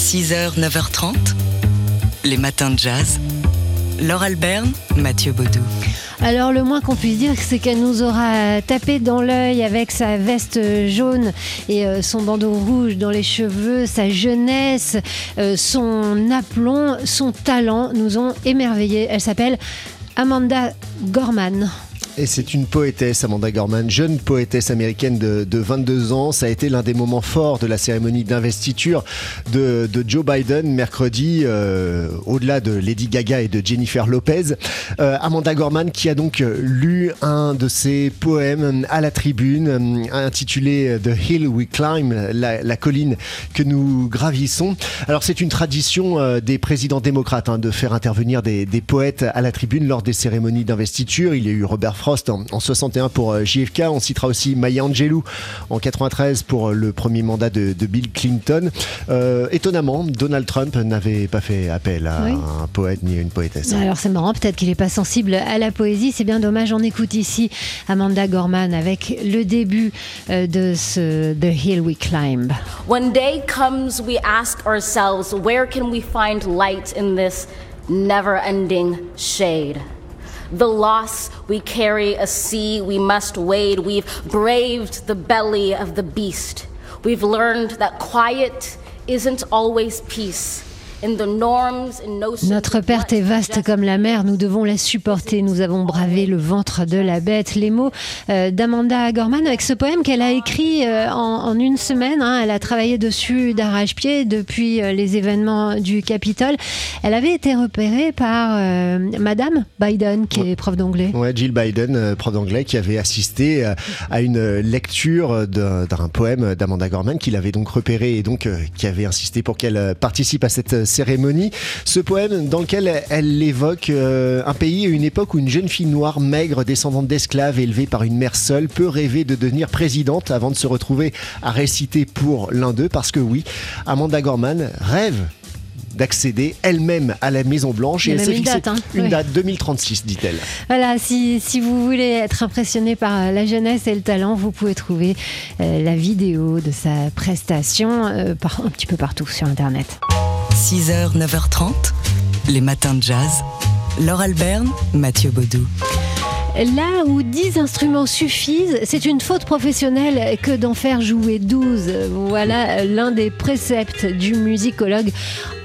6h, 9h30, les matins de jazz. Laure Alberne, Mathieu Baudou. Alors le moins qu'on puisse dire, c'est qu'elle nous aura tapé dans l'œil avec sa veste jaune et euh, son bandeau rouge dans les cheveux, sa jeunesse, euh, son aplomb, son talent nous ont émerveillés. Elle s'appelle Amanda Gorman. Et c'est une poétesse, Amanda Gorman, jeune poétesse américaine de, 22 ans. Ça a été l'un des moments forts de la cérémonie d'investiture de, Joe Biden mercredi, euh, au-delà de Lady Gaga et de Jennifer Lopez. Euh, Amanda Gorman qui a donc lu un de ses poèmes à la tribune, euh, intitulé The Hill We Climb, la, colline que nous gravissons. Alors c'est une tradition des présidents démocrates hein, de faire intervenir des, des poètes à la tribune lors des cérémonies d'investiture. Il y a eu Robert Frost en, 61 pour euh, JFK. On citera aussi Maya Angelou en 93 pour euh, le premier mandat de, Bill Clinton. Euh, étonnamment, Donald Trump n'avait pas fait appel à un poète ni à une poétesse. Alors c'est marrant, peut-être qu'il n'est pas sensible à la poésie. C'est bien dommage. On écoute ici Amanda Gorman avec le début de ce The Hill We Climb. One day comes, we ask ourselves, where can we find light in this never-ending shade? The loss we carry, a sea we must wade. We've braved the belly of the beast. We've learned that quiet isn't always peace. Notre perte est vaste comme la mer, nous devons la supporter. Nous avons bravé le ventre de la bête. Les mots euh, d'Amanda Gorman avec ce poème qu'elle a écrit euh, en, une semaine. Hein. elle a travaillé dessus d'arrache-pied depuis euh, les événements du Capitole. Elle avait été repérée par Madame Biden, qui est prof d'anglais. Ouais, Jill Biden, prof d'anglais, qui avait assisté à une lecture d'un poème d'Amanda Gorman, qu'il avait donc repéré et donc qui avait insisté pour qu'elle participe à cette cérémonie. Ce poème dans lequel elle évoque euh, un pays et une époque où une jeune fille noire, maigre, descendante d'esclaves, élevée par une mère seule, peut rêver de devenir présidente avant de se retrouver à réciter pour l'un d'eux. Parce que oui, Amanda Gorman rêve d'accéder elle-même à la Maison Blanche. et elle s'est fixée hein. une date 2036, dit-elle. Voilà, si, si, vous voulez être impressionné par la jeunesse et le talent, vous pouvez trouver euh, la vidéo de sa prestation euh, par, un petit peu partout sur Internet. 6h, 9h30, les matins de jazz. Laure Alberne, Mathieu Baudou. Là où 10 instruments suffisent, c'est une faute professionnelle que d'en faire jouer 12. Voilà l'un des préceptes du musicologue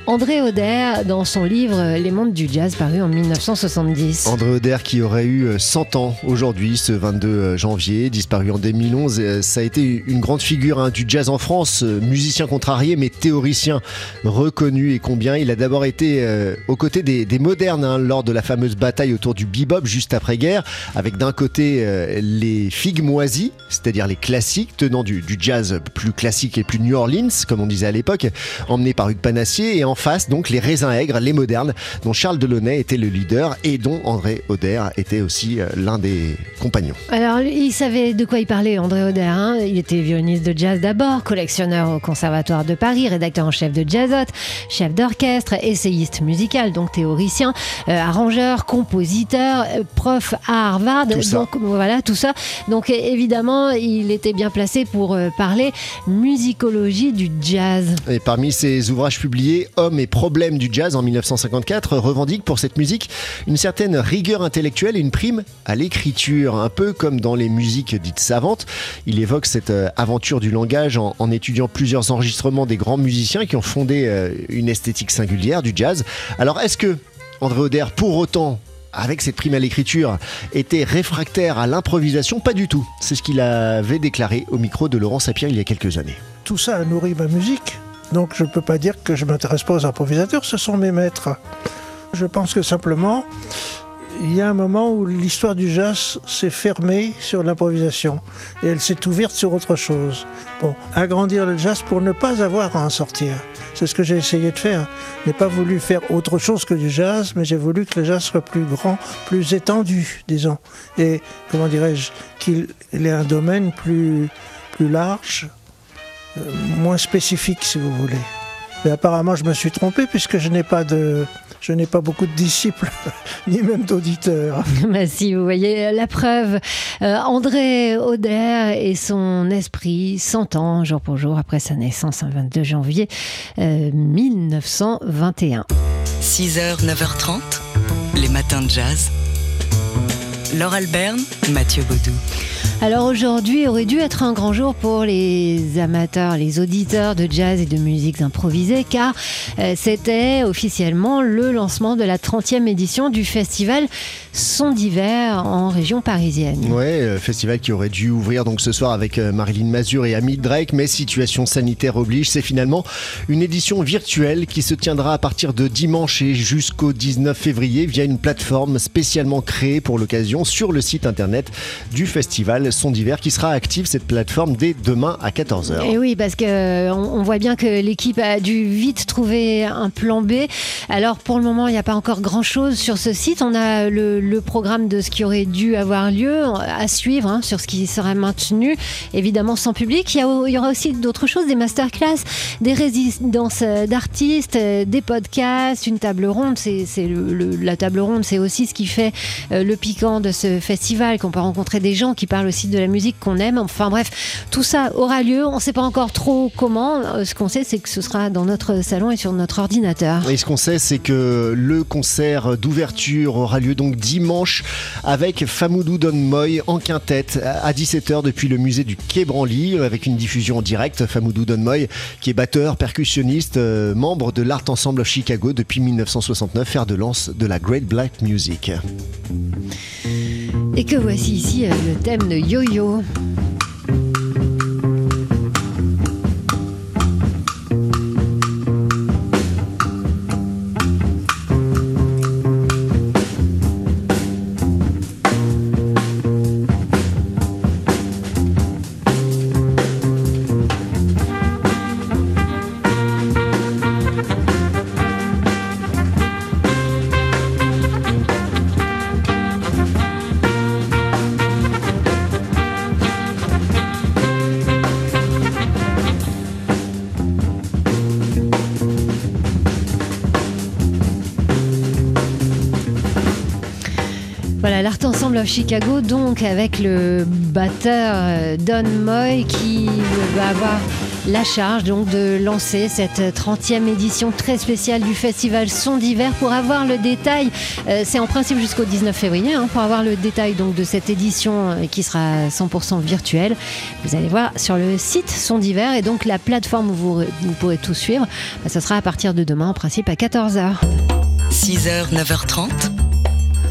André Auder dans son livre Les mondes du jazz paru en 1970. André Auder qui aurait eu 100 ans aujourd'hui, ce 22 janvier, disparu en 2011. Euh, ça a été une grande figure hein, du jazz en France, euh, musicien contrarié mais théoricien reconnu et combien. Il a d'abord été euh, aux côtés des, modernes hein, lors de la fameuse bataille autour du bebop juste après-guerre, avec d'un côté les figues moisies, c'est-à-dire les classiques tenant du, jazz plus classique et plus New Orleans, comme on disait à l'époque, emmenés par Hugues Panassier, et en face donc les raisins aigres, les modernes, dont Charles Delaunay était le leader et dont André Auder était aussi euh, l'un des compagnons. Alors il savait de quoi il parlait, André Auder. Hein. il était violoniste de jazz d'abord, collectionneur au Conservatoire de Paris, rédacteur en chef de Jazzot, chef d'orchestre, essayiste musical, donc théoricien, euh, arrangeur, compositeur, euh, prof à Harvard. donc voilà tout ça. Donc évidemment, il était bien placé pour parler musicologie du jazz. Et parmi ses ouvrages publiés, et problèmes du jazz en 1954 revendique pour cette musique une certaine rigueur intellectuelle et une prime à l'écriture, un peu comme dans les musiques dites savantes. Il évoque cette euh, aventure du langage en, étudiant plusieurs enregistrements des grands musiciens qui ont fondé euh, une esthétique singulière du jazz. Alors est-ce que André Auder, pour autant, avec cette prime à l'écriture, était réfractaire à l'improvisation? Pas du tout. C'est ce qu'il avait déclaré au micro de Laurent Sapien il y a quelques années. Tout ça a nourri ma musique. Donc je ne peux pas dire que je m'intéresse pas aux improvisateurs, ce sont mes maîtres. Je pense que simplement, il y a un moment où l'histoire du jazz s'est fermée sur l'improvisation et elle s'est ouverte sur autre chose. Bon, agrandir le jazz pour ne pas avoir à en sortir. C'est ce que j'ai essayé de faire. Je n'ai pas voulu faire autre chose que du jazz, mais j'ai voulu que le jazz soit plus grand, plus étendu, disons. Et, comment dirais-je, qu'il ait un domaine plus, large, moins spécifique si vous voulez. Mais apparemment, je me suis trompé puisque je n'ai pas de, je n'ai pas beaucoup de disciples, ni même d'auditeurs. bah si, vous voyez la preuve. Euh, André Auder et son esprit s'entend jour pour jour après sa naissance, un 22 janvier euh, 1921. 6h, 9h30, les matins de jazz. Laure Alberne, Mathieu Baudou. Alors aujourd'hui aurait dû être un grand jour pour les amateurs, les auditeurs de jazz et de musique improvisée car euh, c'était officiellement le lancement de la 30e édition du festival Son d'hiver en région parisienne. Ouais, euh, festival qui aurait dû ouvrir donc ce soir avec euh, Marilyn Mazur et Amit Drake, mais situation sanitaire oblige, c'est finalement une édition virtuelle qui se tiendra à partir de dimanche et jusqu'au 19 février via une plateforme spécialement créée pour l'occasion sur le site internet du festival Son d'hiver qui sera active cette plateforme dès demain à 14h. Et oui, parce que on, on voit bien que l'équipe a dû vite trouver un plan B. Alors pour le moment, il n'y a pas encore grand-chose sur ce site. On a le, programme de ce qui aurait dû avoir lieu à suivre hein, sur ce qui sera maintenu, évidemment sans public. Il y, aura aussi d'autres choses, des masterclass, des résidences d'artistes, euh, des podcasts, une table ronde. C'est la table ronde, c'est aussi ce qui fait euh, le piquant de ce festival, qu'on peut rencontrer des gens qui parlent aussi de la musique qu'on aime. Enfin bref, tout ça aura lieu. On ne sait pas encore trop comment. Euh, Ce qu'on sait, c'est que ce sera dans notre salon et sur notre ordinateur. Et ce qu'on sait, c'est que le concert d'ouverture aura lieu donc dimanche avec Famoudou Don Moy en quintette à 17h depuis le musée du Quai Branly avec une diffusion en direct. Famoudou Don Moy qui est batteur, percussionniste, euh, membre de l'Art Ensemble Chicago depuis 1969, fer de lance de la Great Black Music. Et que voici ici euh, le thème de Yo-Yo. Ensemble of Chicago, donc avec le batteur euh, Don Moy qui va avoir la charge donc de lancer cette 30e édition très spéciale du festival Son d'hiver. Pour avoir le détail, euh, c'est en principe jusqu'au 19 février, hein, pour avoir le détail donc de cette édition euh, qui sera 100% virtuelle, vous allez voir sur le site Son d'hiver et donc la plateforme où vous, vous pourrez tout suivre, bah, ce sera à partir de demain en principe à 14h. 6h, 9h30,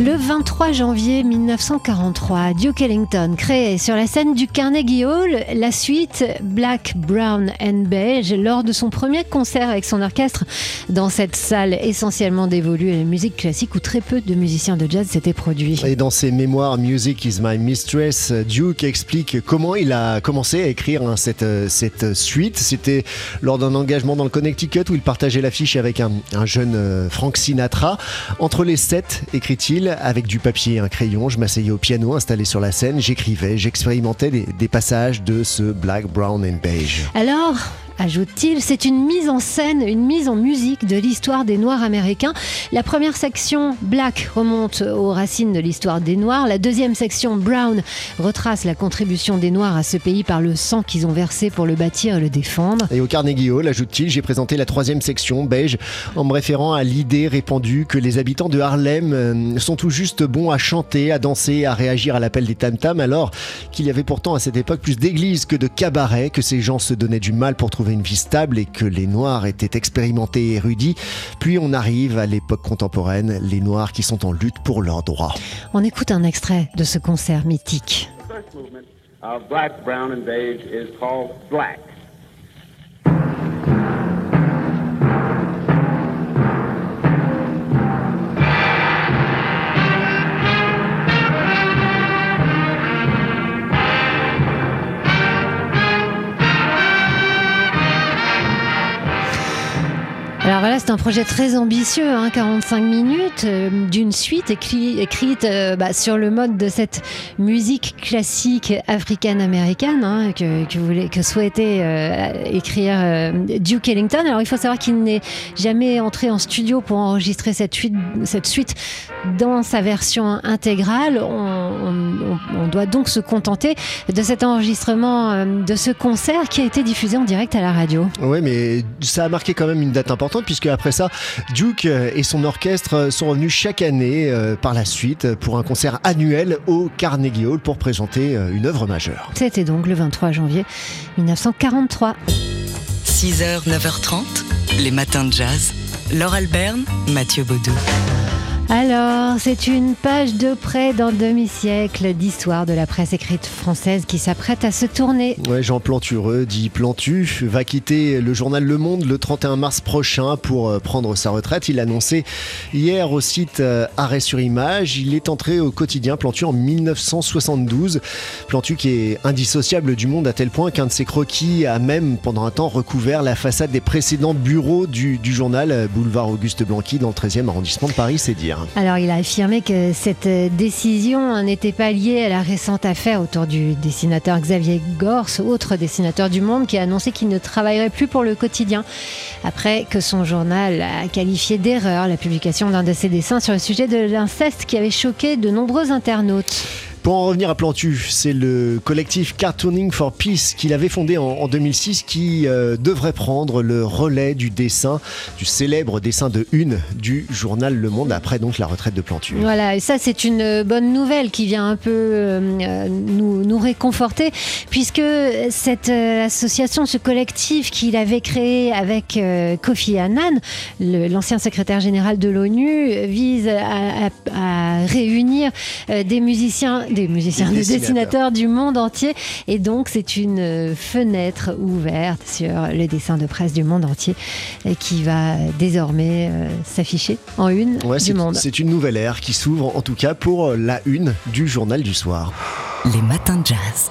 Le 23 janvier 1943, Duke Ellington crée sur la scène du Carnegie Hall la suite Black, Brown and Beige lors de son premier concert avec son orchestre dans cette salle essentiellement dévolue à la musique classique où très peu de musiciens de jazz s'étaient produits. Et dans ses mémoires Music is my mistress, Duke explique comment il a commencé à écrire hein, cette, suite. C'était lors d'un engagement dans le Connecticut où il partageait l'affiche avec un, un jeune euh, Frank Sinatra. Entre les sept, écrit-il, avec du papier et un crayon, je m'asseyais au piano installé sur la scène, j'écrivais, j'expérimentais des, des passages de ce Black, Brown and Beige. Alors, ajoute-t-il, c'est une mise en scène, une mise en musique de l'histoire des Noirs américains. La première section, Black, remonte aux racines de l'histoire des Noirs. La deuxième section, Brown, retrace la contribution des Noirs à ce pays par le sang qu'ils ont versé pour le bâtir et le défendre. Et au Carnegie Hall, ajoute-t-il, j'ai présenté la troisième section, beige, en me référant à l'idée répandue que les habitants de Harlem euh, sont tout juste bons à chanter, à danser, à réagir à l'appel des tam-tams, alors qu'il y avait pourtant à cette époque plus d'églises que de cabarets, que ces gens se donnaient du mal pour trouver une vie stable et que les Noirs étaient expérimentés et érudits. Puis on arrive à l'époque contemporaine, les Noirs qui sont en lutte pour leurs droits. On écoute un extrait de ce concert mythique. first movement of Black, Brown, and Beige is called Black. Un projet très ambitieux, hein, 45 minutes euh, d'une suite écrite euh, bah, sur le mode de cette musique classique africaine-américaine hein, que, que, que, souhaitait euh, écrire Duke Ellington. Alors il faut savoir qu'il n'est jamais entré en studio pour enregistrer cette suite dans sa version intégrale. On, on, doit donc se contenter de cet enregistrement, de ce concert qui a été diffusé en direct à la radio. Oui, mais ça a marqué quand même une date importante puisque après ça, Duke et son orchestre sont revenus chaque année euh, par la suite pour un concert annuel au Carnegie Hall pour présenter euh, une œuvre majeure. C'était donc le 23 janvier 1943. 6h, 9h30, les matins de jazz. Laure Alberne, Mathieu Baudou. Alors, c'est une page de près d'un demi-siècle d'histoire de la presse écrite française qui s'apprête à se tourner. Ouais, Jean Plantureux, dit Plantu, va quitter le journal Le Monde le 31 mars prochain pour euh, prendre sa retraite. Il annoncé hier au site euh, Arrêt sur Image. Il est entré au quotidien Plantu en 1972. Plantu qui est indissociable du monde à tel point qu'un de ses croquis a même pendant un temps recouvert la façade des précédents bureaux du, journal euh, Boulevard Auguste Blanqui dans le 13e arrondissement de Paris, c'est dire. Alors il a affirmé que cette décision n'était pas liée à la récente affaire autour du dessinateur Xavier Gors, autre dessinateur du monde, qui a annoncé qu'il ne travaillerait plus pour le quotidien après que son journal a qualifié d'erreur la publication d'un de ses dessins sur le sujet de l'inceste qui avait choqué de nombreux internautes. Pour en revenir à Plantu, c'est le collectif Cartooning for Peace qu'il avait fondé en, 2006 qui euh, devrait prendre le relais du dessin, du célèbre dessin de une du journal Le Monde après donc la retraite de Plantu. Voilà, et ça c'est une bonne nouvelle qui vient un peu euh, nous, réconforter puisque cette euh, association, ce collectif qu'il avait créé avec Kofi Annan, l'ancien secrétaire général de l'ONU, vise à réunir des musiciens des musiciens, des, dessinateurs. du monde entier. Et donc, c'est une fenêtre ouverte sur le dessin de presse du monde entier qui va désormais euh, s'afficher en une du monde. C'est une nouvelle ère qui s'ouvre, en tout cas pour la une du journal du soir. Les matins de jazz.